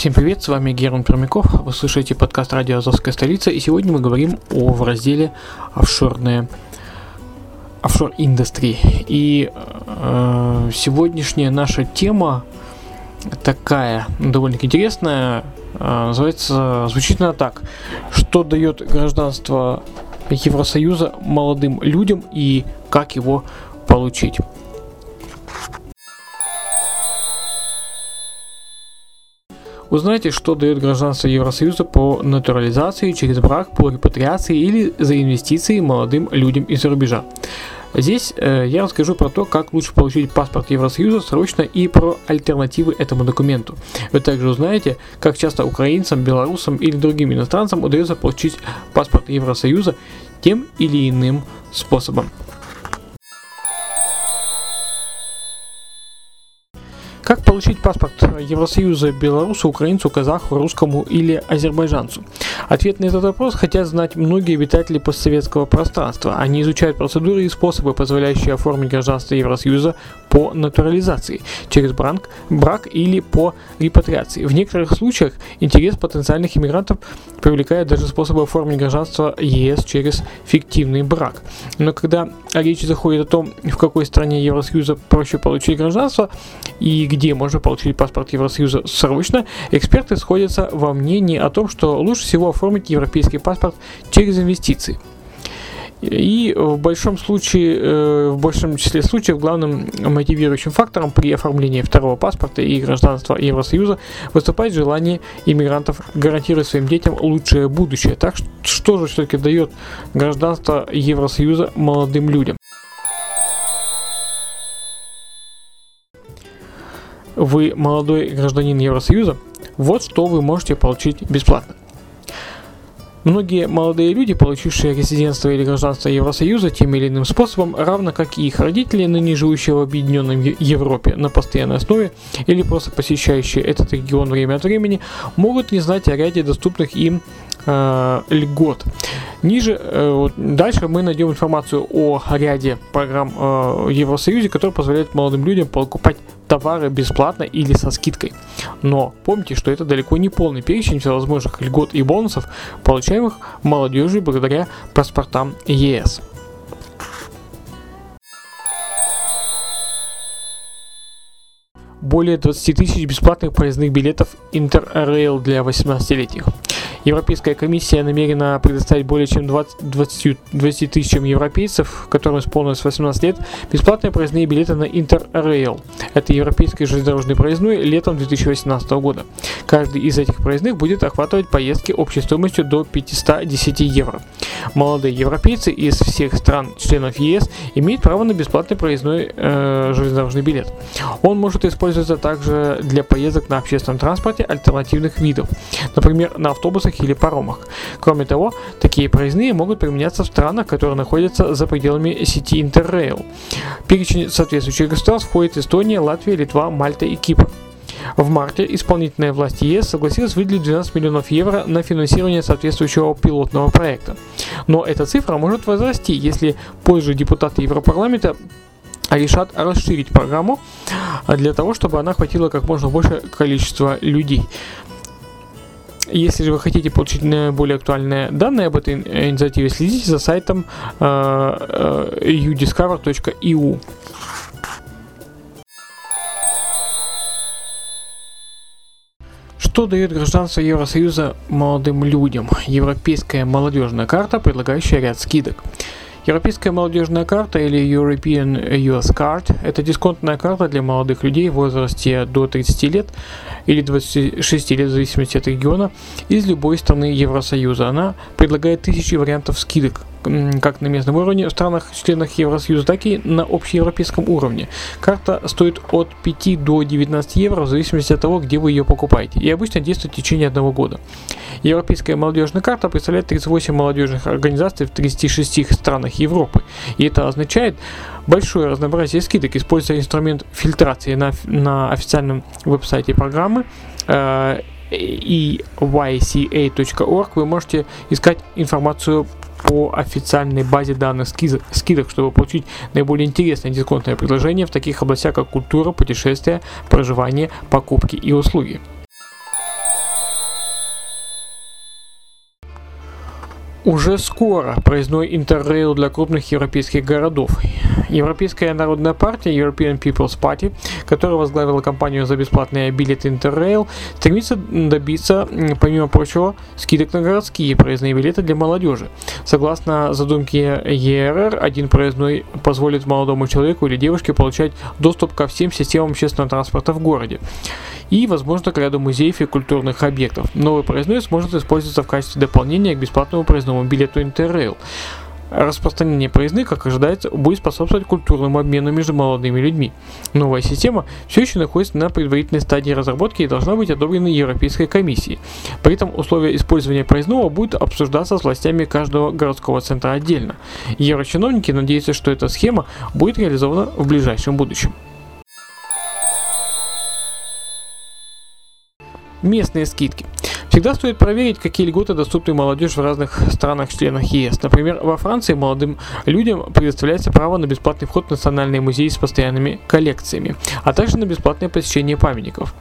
Всем привет, с вами Герман Пермяков, вы слушаете подкаст «Радио Азовская столица», и сегодня мы говорим о в разделе «Офшорные офшор индустрии. И э, сегодняшняя наша тема такая, довольно интересная, э, называется, звучит она так. Что дает гражданство Евросоюза молодым людям и как его получить? Узнайте, что дает гражданство Евросоюза по натурализации, через брак, по репатриации или за инвестиции молодым людям из-за рубежа. Здесь э, я расскажу про то, как лучше получить паспорт Евросоюза срочно и про альтернативы этому документу. Вы также узнаете, как часто украинцам, белорусам или другим иностранцам удается получить паспорт Евросоюза тем или иным способом. Как получить паспорт Евросоюза белорусу, украинцу, казаху, русскому или азербайджанцу? Ответ на этот вопрос хотят знать многие обитатели постсоветского пространства. Они изучают процедуры и способы, позволяющие оформить гражданство Евросоюза по натурализации, через брак, брак или по репатриации. В некоторых случаях интерес потенциальных иммигрантов привлекает даже способы оформить гражданство ЕС через фиктивный брак. Но когда речь заходит о том, в какой стране Евросоюза проще получить гражданство и где можно получить паспорт Евросоюза срочно, эксперты сходятся во мнении о том, что лучше всего оформить европейский паспорт через инвестиции. И в большом случае, э, в большем числе случаев главным мотивирующим фактором при оформлении второго паспорта и гражданства Евросоюза выступает желание иммигрантов гарантировать своим детям лучшее будущее. Так что же все-таки дает гражданство Евросоюза молодым людям? Вы молодой гражданин Евросоюза, вот что вы можете получить бесплатно. Многие молодые люди, получившие резидентство или гражданство Евросоюза тем или иным способом, равно как и их родители, ныне живущие в Объединенной Европе на постоянной основе или просто посещающие этот регион время от времени, могут не знать о ряде доступных им э, льгот. Ниже, э, дальше мы найдем информацию о ряде программ э, в Евросоюзе, которые позволяют молодым людям покупать товары бесплатно или со скидкой. Но помните, что это далеко не полный перечень всевозможных льгот и бонусов, получаемых молодежью благодаря паспортам ЕС. более 20 тысяч бесплатных проездных билетов Интеррейл для 18-летних. Европейская комиссия намерена предоставить более чем 20, 20, 20 тысячам европейцев, которым исполнилось 18 лет, бесплатные проездные билеты на Интеррейл. Это европейский железнодорожный проездной летом 2018 года. Каждый из этих проездных будет охватывать поездки общей стоимостью до 510 евро. Молодые европейцы из всех стран членов ЕС имеют право на бесплатный проездной э, железнодорожный билет. Он может использоваться также для поездок на общественном транспорте альтернативных видов, например, на автобусах или паромах. Кроме того, такие проездные могут применяться в странах, которые находятся за пределами сети Интеррейл. Перечень соответствующих государств входит Эстония, Латвия, Литва, Мальта и Кипр. В марте исполнительная власть ЕС согласилась выделить 12 миллионов евро на финансирование соответствующего пилотного проекта. Но эта цифра может возрасти, если позже депутаты Европарламента решат расширить программу для того, чтобы она охватила как можно больше количества людей. Если же вы хотите получить более актуальные данные об этой инициативе, следите за сайтом э, э, udiscover.eu. Что дает гражданство Евросоюза молодым людям? Европейская молодежная карта, предлагающая ряд скидок. Европейская молодежная карта или European Youth Card – это дисконтная карта для молодых людей в возрасте до 30 лет или 26 лет в зависимости от региона из любой страны Евросоюза. Она предлагает тысячи вариантов скидок как на местном уровне в странах-членах Евросоюза, так и на общеевропейском уровне. Карта стоит от 5 до 19 евро в зависимости от того, где вы ее покупаете, и обычно действует в течение одного года. Европейская молодежная карта представляет 38 молодежных организаций в 36 странах Европы, и это означает большое разнообразие скидок, используя инструмент фильтрации на, на официальном веб-сайте программы э, eyca.org вы можете искать информацию по официальной базе данных скидок, чтобы получить наиболее интересное дисконтное предложение в таких областях, как культура, путешествия, проживание, покупки и услуги. Уже скоро проездной интеррейл для крупных европейских городов. Европейская народная партия European People's Party, которая возглавила кампанию за бесплатные билеты Интеррейл, стремится добиться, помимо прочего, скидок на городские проездные билеты для молодежи. Согласно задумке ЕРР, один проездной позволит молодому человеку или девушке получать доступ ко всем системам общественного транспорта в городе и, возможно, к ряду музеев и культурных объектов. Новый проездной сможет использоваться в качестве дополнения к бесплатному проездному билету Интеррейл. Распространение проездных, как ожидается, будет способствовать культурному обмену между молодыми людьми. Новая система все еще находится на предварительной стадии разработки и должна быть одобрена Европейской комиссией. При этом условия использования проездного будут обсуждаться с властями каждого городского центра отдельно. Еврочиновники надеются, что эта схема будет реализована в ближайшем будущем. Местные скидки. Всегда стоит проверить, какие льготы доступны молодежи в разных странах-членах ЕС. Например, во Франции молодым людям предоставляется право на бесплатный вход в национальные музеи с постоянными коллекциями, а также на бесплатное посещение памятников.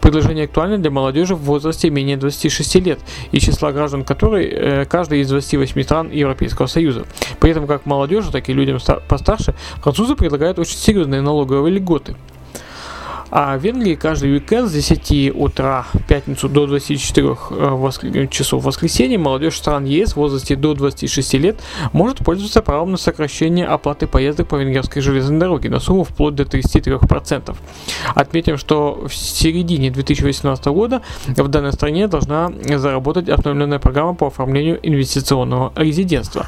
Предложение актуально для молодежи в возрасте менее 26 лет и числа граждан которой э, каждый из 28 стран Европейского Союза. При этом как молодежи, так и людям постарше французы предлагают очень серьезные налоговые льготы. А в Венгрии каждый уикенд с 10 утра в пятницу до 24 э, воск... часов в воскресенье молодежь стран ЕС в возрасте до 26 лет может пользоваться правом на сокращение оплаты поездок по венгерской железной дороге на сумму вплоть до 33%. Отметим, что в середине 2018 года в данной стране должна заработать обновленная программа по оформлению инвестиционного резидентства.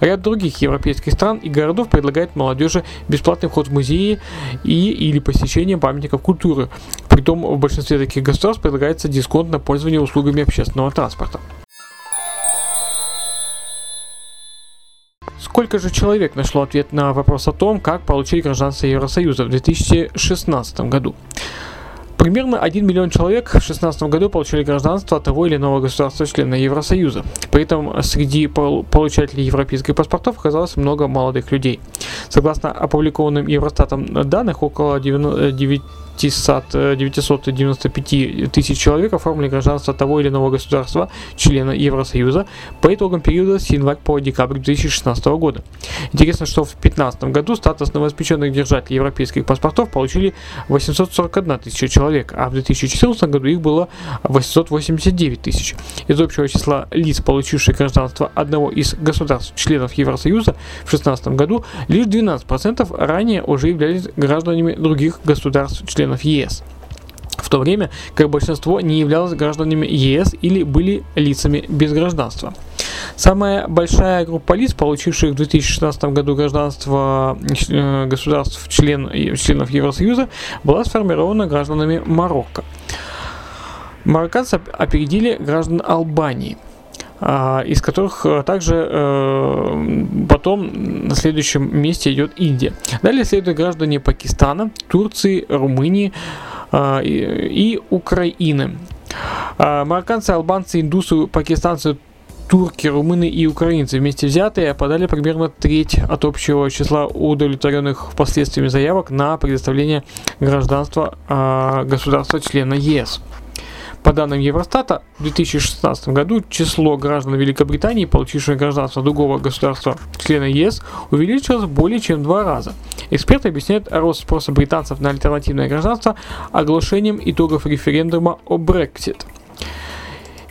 Ряд других европейских стран и городов предлагает молодежи бесплатный вход в музеи и или посещение памятников культуры. Притом в большинстве таких государств предлагается дисконт на пользование услугами общественного транспорта. Сколько же человек нашло ответ на вопрос о том, как получить гражданство Евросоюза в 2016 году? Примерно 1 миллион человек в 2016 году получили гражданство того или иного государства-члена Евросоюза. При этом среди получателей европейских паспортов оказалось много молодых людей. Согласно опубликованным Евростатом данных, около 9 995 э, тысяч человек оформили гражданство того или иного государства, члена Евросоюза, по итогам периода с января по декабрь 2016 года. Интересно, что в 2015 году статус новоиспеченных держателей европейских паспортов получили 841 тысяча человек, а в 2014 году их было 889 тысяч. Из общего числа лиц, получивших гражданство одного из государств-членов Евросоюза в 2016 году, лишь 12% ранее уже являлись гражданами других государств-членов членов ЕС в то время как большинство не являлось гражданами ЕС или были лицами без гражданства. Самая большая группа лиц, получивших в 2016 году гражданство э, государств член, членов Евросоюза, была сформирована гражданами Марокко. Марокканцы опередили граждан Албании – из которых э, также э, потом на следующем месте идет Индия. Далее следуют граждане Пакистана, Турции, Румынии а, и Украины. А, марокканцы, албанцы, индусы, пакистанцы, турки, румыны и украинцы вместе взятые подали примерно треть от общего числа удовлетворенных впоследствии заявок на предоставление гражданства государства-члена ЕС. По данным Евростата, в 2016 году число граждан Великобритании, получивших гражданство другого государства, члена ЕС, увеличилось более чем в два раза. Эксперты объясняют рост спроса британцев на альтернативное гражданство оглашением итогов референдума о Брексит.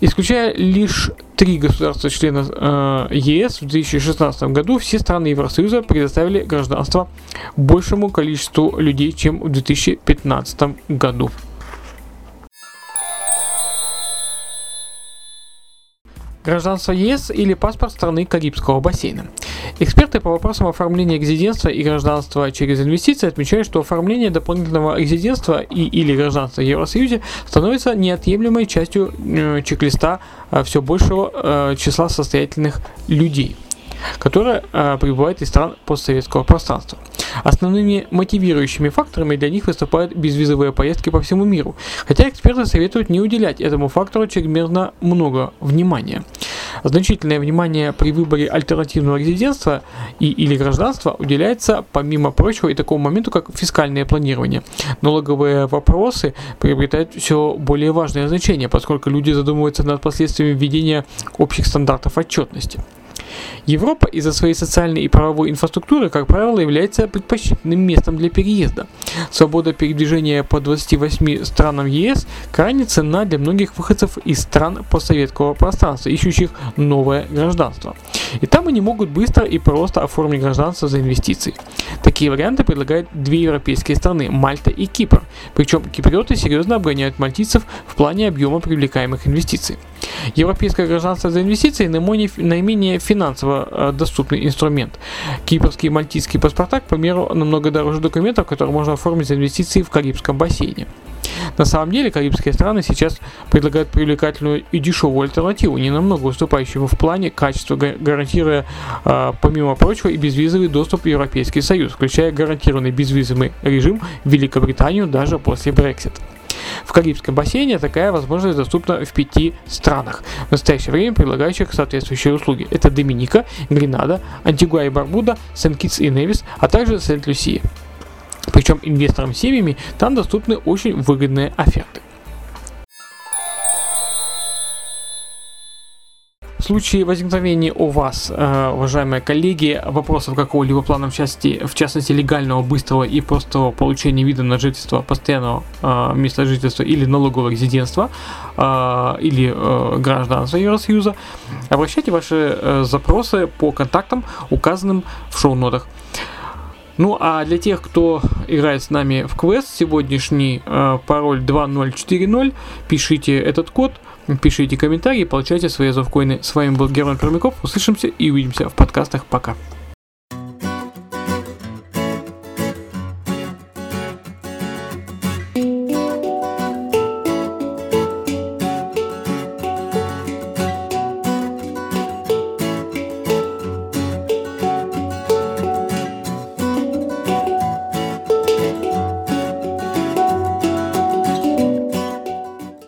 Исключая лишь три государства-члена э, ЕС в 2016 году, все страны Евросоюза предоставили гражданство большему количеству людей, чем в 2015 году. Гражданство ЕС или паспорт страны Карибского бассейна. Эксперты по вопросам оформления резидентства и гражданства через инвестиции отмечают, что оформление дополнительного резидентства и или гражданства в Евросоюзе становится неотъемлемой частью э, чек-листа э, все большего э, числа состоятельных людей которая э, прибывает из стран постсоветского пространства. Основными мотивирующими факторами для них выступают безвизовые поездки по всему миру, хотя эксперты советуют не уделять этому фактору чрезмерно много внимания. Значительное внимание при выборе альтернативного резидентства и или гражданства уделяется, помимо прочего, и такому моменту, как фискальное планирование. Налоговые вопросы приобретают все более важное значение, поскольку люди задумываются над последствиями введения общих стандартов отчетности. Европа из-за своей социальной и правовой инфраструктуры, как правило, является предпочтительным местом для переезда. Свобода передвижения по 28 странам ЕС крайне ценна для многих выходцев из стран постсоветского пространства, ищущих новое гражданство. И там они могут быстро и просто оформить гражданство за инвестиции. Такие варианты предлагают две европейские страны – Мальта и Кипр. Причем киприоты серьезно обгоняют мальтийцев в плане объема привлекаемых инвестиций. Европейское гражданство за инвестиции наименее финансово э, доступный инструмент. Кипрские и мальтийские паспорта, к примеру, намного дороже документов, которые можно оформить за инвестиции в Карибском бассейне. На самом деле, карибские страны сейчас предлагают привлекательную и дешевую альтернативу, не намного уступающую в плане качества, гарантируя, э, помимо прочего, и безвизовый доступ в Европейский Союз, включая гарантированный безвизовый режим в Великобританию даже после Brexit. В Карибском бассейне такая возможность доступна в пяти странах, в настоящее время предлагающих соответствующие услуги. Это Доминика, Гренада, Антигуа и Барбуда, Сент-Китс и Невис, а также Сент-Люсия. Причем инвесторам семьями там доступны очень выгодные оферты. Случае возникновения у вас, э, уважаемые коллеги, вопросов какого-либо плана, в части, в частности легального, быстрого и простого получения вида на жительство, постоянного э, места жительства или налогового резидентства, э, или гражданства Евросоюза, обращайте ваши запросы по контактам, указанным в шоу-нотах. Ну а для тех, кто играет с нами в квест, сегодняшний э, пароль 2040, пишите этот код, пишите комментарии, получайте свои зовкоины. С вами был Герман Пермяков. Услышимся и увидимся в подкастах. Пока.